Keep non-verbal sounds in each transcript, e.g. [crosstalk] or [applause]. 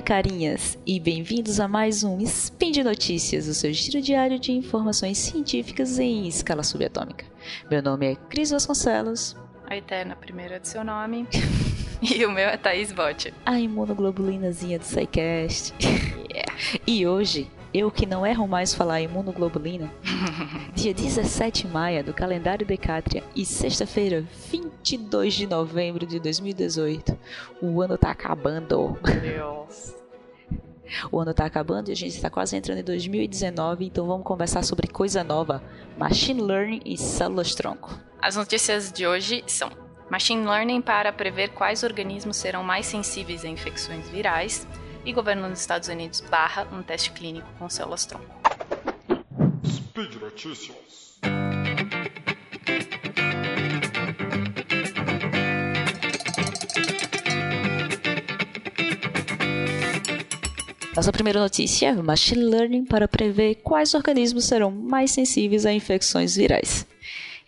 dia, carinhas, e bem-vindos a mais um Spin de Notícias, o seu giro diário de informações científicas em escala subatômica. Meu nome é Cris Vasconcelos. A Eterna, primeira de seu nome. [laughs] e o meu é Thaís Botti. A imunoglobulinazinha do SciCast. yeah. E hoje eu que não erro mais falar imunoglobulina, [laughs] dia 17 de maio do calendário Decátria e sexta-feira, 22 de novembro de 2018. O ano tá acabando. Deus. O ano tá acabando e a gente está quase entrando em 2019, então vamos conversar sobre coisa nova: Machine Learning e células-tronco. As notícias de hoje são: Machine Learning para prever quais organismos serão mais sensíveis a infecções virais e governo dos Estados Unidos barra um teste clínico com células-tronco. Speed Notícias. Nossa primeira notícia: Machine Learning para prever quais organismos serão mais sensíveis a infecções virais.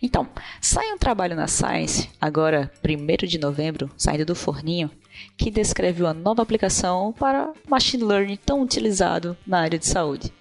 Então, sai um trabalho na Science, agora 1 de novembro, saindo do forninho, que descreve uma nova aplicação para machine learning tão utilizado na área de saúde.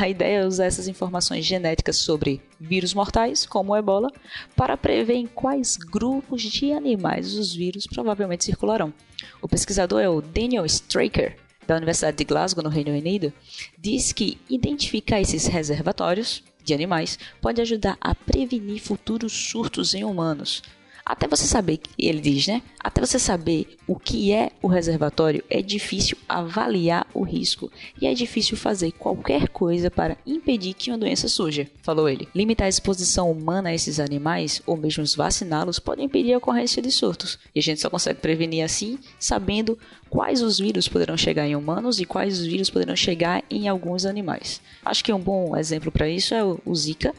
A ideia é usar essas informações genéticas sobre vírus mortais, como o ebola, para prever em quais grupos de animais os vírus provavelmente circularão. O pesquisador é o Daniel Straker, da Universidade de Glasgow, no Reino Unido, diz que identificar esses reservatórios de animais pode ajudar a prevenir futuros surtos em humanos, até você saber, ele diz, né? Até você saber o que é o reservatório, é difícil avaliar o risco e é difícil fazer qualquer coisa para impedir que uma doença surja, falou ele. Limitar a exposição humana a esses animais, ou mesmo vaciná-los, pode impedir a ocorrência de surtos. E a gente só consegue prevenir assim, sabendo quais os vírus poderão chegar em humanos e quais os vírus poderão chegar em alguns animais. Acho que um bom exemplo para isso é o Zika,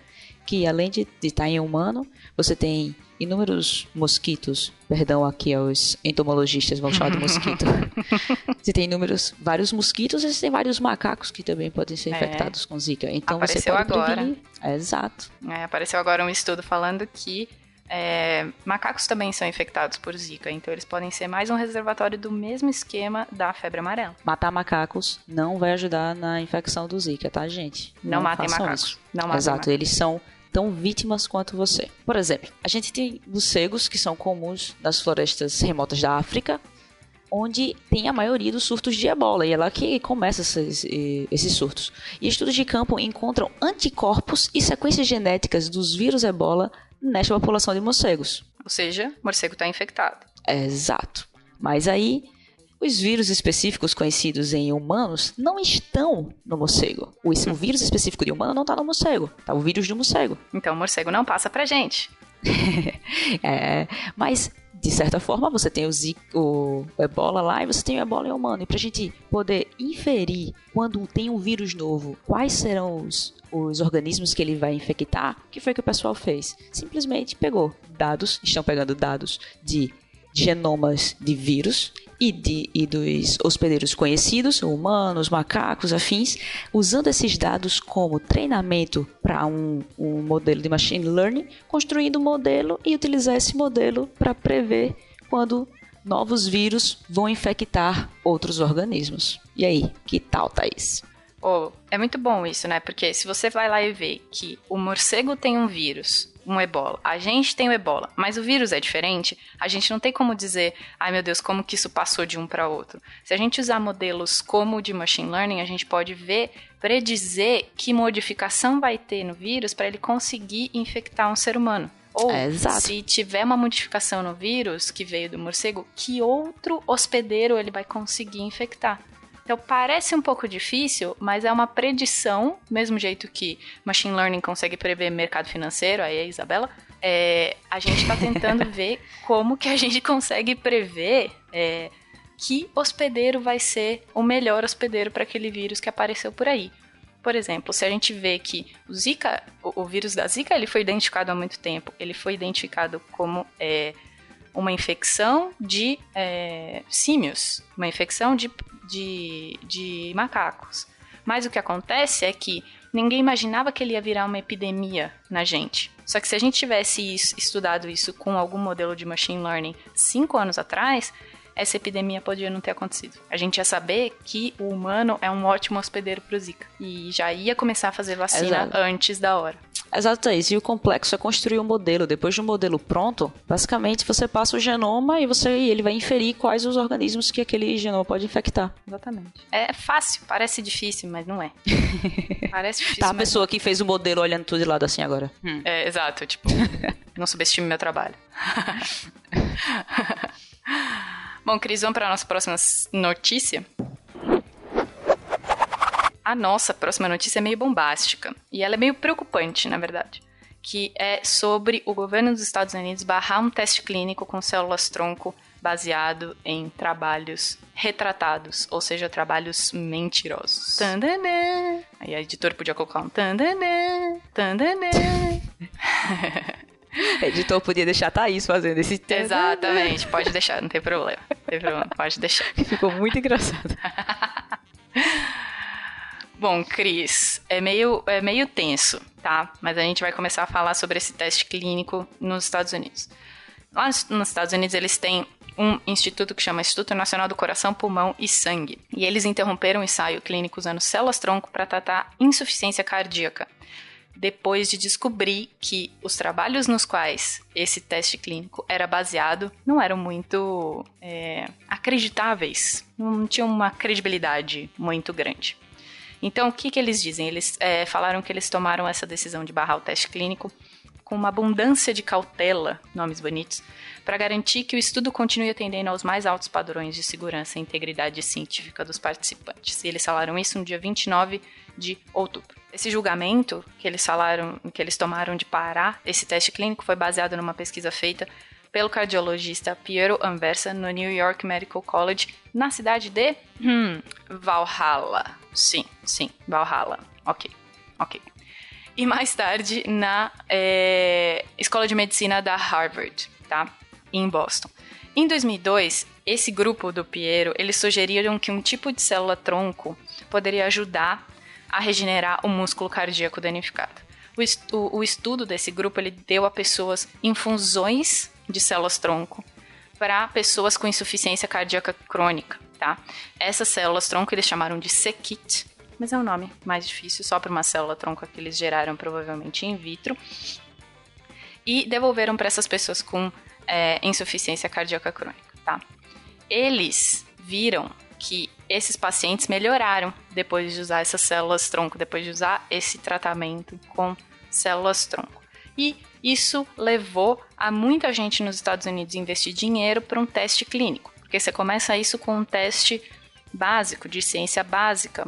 que além de estar em humano, você tem inúmeros mosquitos, perdão aqui aos entomologistas, vão chamar de mosquito. [laughs] você tem inúmeros, vários mosquitos e você tem vários macacos que também podem ser é. infectados com zika. Então apareceu você pode agora. prevenir. É, exato. É, apareceu agora um estudo falando que é, macacos também são infectados por zika, então eles podem ser mais um reservatório do mesmo esquema da febre amarela. Matar macacos não vai ajudar na infecção do zika, tá, gente? Não, não matem macacos. Isso. Não matem Exato, macacos. eles são tão vítimas quanto você. Por exemplo, a gente tem morcegos que são comuns nas florestas remotas da África, onde tem a maioria dos surtos de ebola, e é lá que começa esses, esses surtos. E estudos de campo encontram anticorpos e sequências genéticas dos vírus ebola nesta população de morcegos. Ou seja, o morcego está infectado. exato. Mas aí os vírus específicos conhecidos em humanos não estão no morcego. O, o vírus específico de humano não está no morcego. Tá o vírus do morcego. Então o morcego não passa pra gente. [laughs] é, mas de certa forma, você tem o, Zika, o, ebola lá e você tem o ebola em humano. E para a gente poder inferir quando tem um vírus novo, quais serão os, os organismos que ele vai infectar, o que foi que o pessoal fez? Simplesmente pegou dados, estão pegando dados de genomas de vírus e, de, e dos hospedeiros conhecidos, humanos, macacos, afins, usando esses dados como treinamento para um, um modelo de machine learning, construindo um modelo e utilizar esse modelo para prever quando novos vírus vão infectar outros organismos. E aí, que tal, Thaís? Oh, é muito bom isso, né? Porque se você vai lá e vê que o morcego tem um vírus um ebola. A gente tem o ebola, mas o vírus é diferente. A gente não tem como dizer, ai meu Deus, como que isso passou de um para outro. Se a gente usar modelos como o de machine learning, a gente pode ver, predizer que modificação vai ter no vírus para ele conseguir infectar um ser humano. Ou, é, se tiver uma modificação no vírus que veio do morcego, que outro hospedeiro ele vai conseguir infectar. Então parece um pouco difícil, mas é uma predição, do mesmo jeito que machine learning consegue prever mercado financeiro, aí é Isabela. É, a gente está tentando [laughs] ver como que a gente consegue prever é, que hospedeiro vai ser o melhor hospedeiro para aquele vírus que apareceu por aí. Por exemplo, se a gente vê que o Zika, o, o vírus da Zika, ele foi identificado há muito tempo. Ele foi identificado como é, uma infecção de é, símios, uma infecção de, de, de macacos. Mas o que acontece é que ninguém imaginava que ele ia virar uma epidemia na gente. Só que se a gente tivesse estudado isso com algum modelo de machine learning cinco anos atrás, essa epidemia podia não ter acontecido. A gente ia saber que o humano é um ótimo hospedeiro pro Zika. E já ia começar a fazer vacina Exato. antes da hora. Exato, é isso. E o complexo é construir um modelo. Depois de um modelo pronto, basicamente você passa o genoma e você ele vai inferir quais os organismos que aquele genoma pode infectar. Exatamente. É fácil, parece difícil, mas não é. [laughs] parece difícil. Tá a mas pessoa que fez o modelo olhando tudo de lado assim agora. não. É, exato, tipo, [laughs] não subestime meu trabalho. [laughs] Bom, Cris, vamos para a nossa próxima notícia. A nossa próxima notícia é meio bombástica. E ela é meio preocupante, na verdade. Que é sobre o governo dos Estados Unidos barrar um teste clínico com células-tronco baseado em trabalhos retratados, ou seja, trabalhos mentirosos. Tandanã. Aí a editora podia colocar um tandanã, tandanã. [laughs] [laughs] Editor podia deixar a Thaís fazendo esse tema. Exatamente, pode deixar, não tem problema. Não tem problema, pode deixar. [laughs] Ficou muito engraçado. [laughs] Bom, Cris, é meio, é meio tenso, tá? Mas a gente vai começar a falar sobre esse teste clínico nos Estados Unidos. Lá nos- nos Estados Unidos, eles têm um instituto que chama Instituto Nacional do Coração, Pulmão e Sangue. E eles interromperam o ensaio clínico usando células-tronco para tratar insuficiência cardíaca. Depois de descobrir que os trabalhos nos quais esse teste clínico era baseado não eram muito é, acreditáveis, não tinham uma credibilidade muito grande. Então, o que, que eles dizem? Eles é, falaram que eles tomaram essa decisão de barrar o teste clínico com uma abundância de cautela, nomes bonitos, para garantir que o estudo continue atendendo aos mais altos padrões de segurança e integridade científica dos participantes. E eles falaram isso no dia 29 de outubro. Esse julgamento que eles falaram, que eles tomaram de parar esse teste clínico foi baseado numa pesquisa feita pelo cardiologista Piero Anversa no New York Medical College, na cidade de hum, Valhalla. Sim, sim, Valhalla. Ok, ok. E mais tarde na é, Escola de Medicina da Harvard, tá? Em Boston. Em 2002, esse grupo do Piero, eles sugeriram que um tipo de célula-tronco poderia ajudar a regenerar o músculo cardíaco danificado. O, est- o- o estudo desse grupo ele deu a pessoas infusões de células-tronco para pessoas com insuficiência cardíaca crônica, tá? Essas células-tronco eles chamaram de CKIT, mas é um nome mais difícil, só para uma célula-tronco que eles geraram provavelmente in vitro. E devolveram para essas pessoas com é, insuficiência cardíaca crônica, tá? Eles viram que esses pacientes melhoraram depois de usar essas células-tronco, depois de usar esse tratamento com células-tronco. E isso levou a muita gente nos Estados Unidos investir dinheiro para um teste clínico, porque você começa isso com um teste básico, de ciência básica,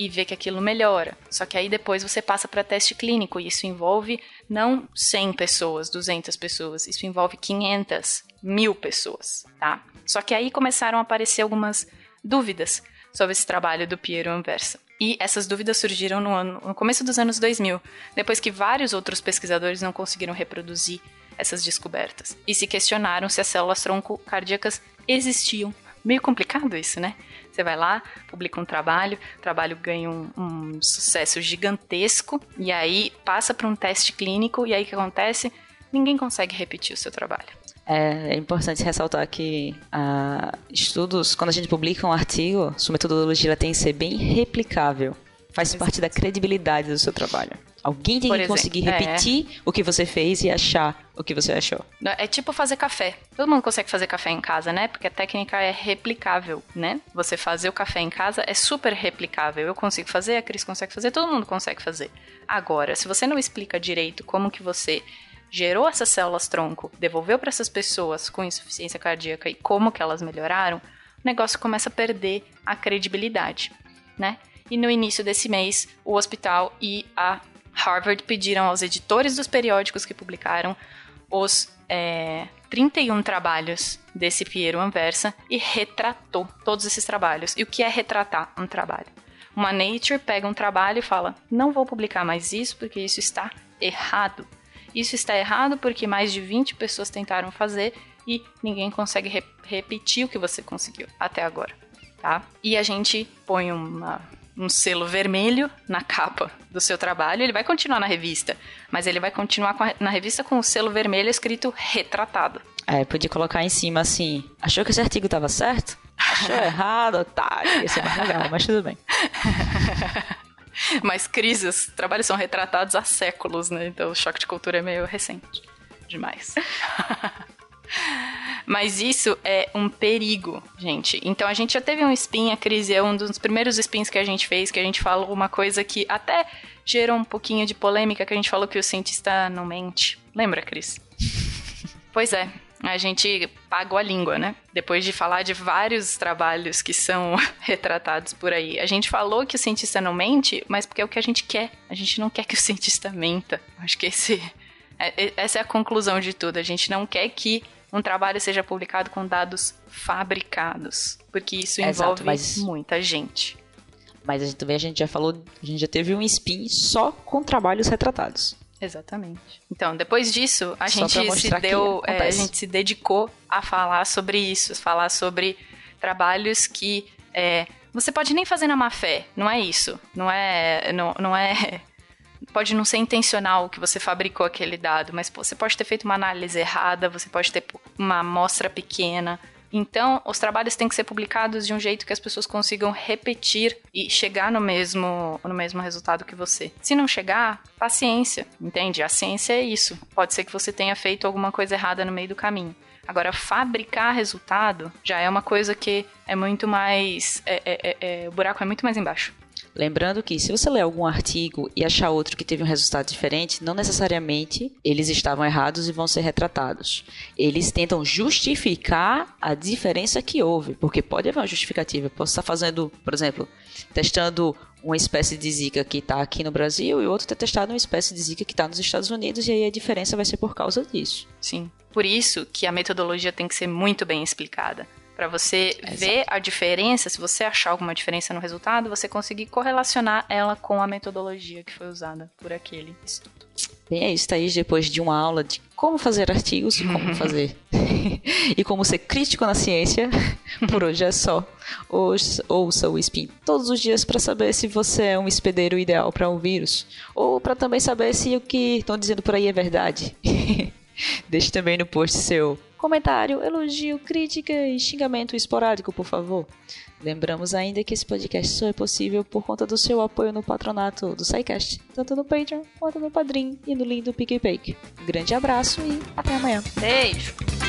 e vê que aquilo melhora. Só que aí depois você passa para teste clínico e isso envolve não 100 pessoas, 200 pessoas, isso envolve 500, mil pessoas, tá? Só que aí começaram a aparecer algumas dúvidas sobre esse trabalho do Piero Anversa. E essas dúvidas surgiram no, ano- no começo dos anos 2000, depois que vários outros pesquisadores não conseguiram reproduzir essas descobertas e se questionaram se as células tronco cardíacas existiam. Meio complicado isso, né? Você vai lá, publica um trabalho, o trabalho ganha um, um sucesso gigantesco, e aí passa para um teste clínico, e aí o que acontece? Ninguém consegue repetir o seu trabalho. É, é importante ressaltar que ah, estudos, quando a gente publica um artigo, sua metodologia tem que ser bem replicável. Faz parte da credibilidade do seu trabalho. Alguém tem Por que exemplo, conseguir é. repetir o que você fez e achar o que você achou. É tipo fazer café. Todo mundo consegue fazer café em casa, né? Porque a técnica é replicável, né? Você fazer o café em casa é super replicável. Eu consigo fazer, a Cris consegue fazer, todo mundo consegue fazer. Agora, se você não explica direito como que você gerou essas células tronco, devolveu para essas pessoas com insuficiência cardíaca e como que elas melhoraram, o negócio começa a perder a credibilidade, né? E no início desse mês, o hospital e a Harvard pediram aos editores dos periódicos que publicaram os é, 31 trabalhos desse Piero Anversa e retratou todos esses trabalhos. E o que é retratar um trabalho? Uma Nature pega um trabalho e fala: não vou publicar mais isso porque isso está errado. Isso está errado porque mais de 20 pessoas tentaram fazer e ninguém consegue re- repetir o que você conseguiu até agora, tá? E a gente põe uma, um selo vermelho na capa do seu trabalho. Ele vai continuar na revista, mas ele vai continuar a- na revista com o selo vermelho escrito retratado. É, podia colocar em cima assim, achou que esse artigo estava certo? Achou [laughs] errado, otário. Ia ser mais legal, mas tudo bem. [laughs] Mas crises, trabalhos são retratados há séculos, né? Então o choque de cultura é meio recente. Demais. [laughs] Mas isso é um perigo, gente. Então a gente já teve um spin, a crise é um dos primeiros spins que a gente fez, que a gente falou uma coisa que até gerou um pouquinho de polêmica, que a gente falou que o cientista não mente. Lembra, Cris? [laughs] pois é, a gente pagou a língua, né? Depois de falar de vários trabalhos que são [laughs] retratados por aí. A gente falou que o cientista não mente, mas porque é o que a gente quer. A gente não quer que o cientista menta. Acho que esse, é, essa é a conclusão de tudo. A gente não quer que um trabalho seja publicado com dados fabricados, porque isso envolve Exato, mas... muita gente. Mas a gente, também a gente já falou, a gente já teve um spin só com trabalhos retratados. Exatamente. Então, depois disso, a gente se deu, é, a gente se dedicou a falar sobre isso, falar sobre trabalhos que é, você pode nem fazer na má fé, não é isso. Não é, não, não é pode não ser intencional que você fabricou aquele dado, mas você pode ter feito uma análise errada, você pode ter uma amostra pequena. Então, os trabalhos têm que ser publicados de um jeito que as pessoas consigam repetir e chegar no mesmo, no mesmo resultado que você. Se não chegar, paciência, entende? A ciência é isso. Pode ser que você tenha feito alguma coisa errada no meio do caminho. Agora, fabricar resultado já é uma coisa que é muito mais. É, é, é, é o buraco é muito mais embaixo. Lembrando que se você ler algum artigo e achar outro que teve um resultado diferente, não necessariamente eles estavam errados e vão ser retratados. Eles tentam justificar a diferença que houve, porque pode haver uma justificativa. Eu posso estar fazendo, por exemplo, testando uma espécie de zika que está aqui no Brasil e outro ter testado uma espécie de zika que está nos Estados Unidos e aí a diferença vai ser por causa disso. Sim. Por isso que a metodologia tem que ser muito bem explicada para você Exato. ver a diferença, se você achar alguma diferença no resultado, você conseguir correlacionar ela com a metodologia que foi usada por aquele estudo. Bem, é isso, Thaís, depois de uma aula de como fazer artigos como [laughs] fazer [laughs] e como ser crítico na ciência, [laughs] por hoje é só. Ouça, ouça o Spin todos os dias para saber se você é um hospedeiro ideal para um vírus ou para também saber se o que estão dizendo por aí é verdade. Deixe também no post seu comentário, elogio, crítica e xingamento esporádico, por favor. Lembramos ainda que esse podcast só é possível por conta do seu apoio no patronato do SciCast, tanto no Patreon quanto no Padrim e no link do PicPay. Um grande abraço e até amanhã. Beijo!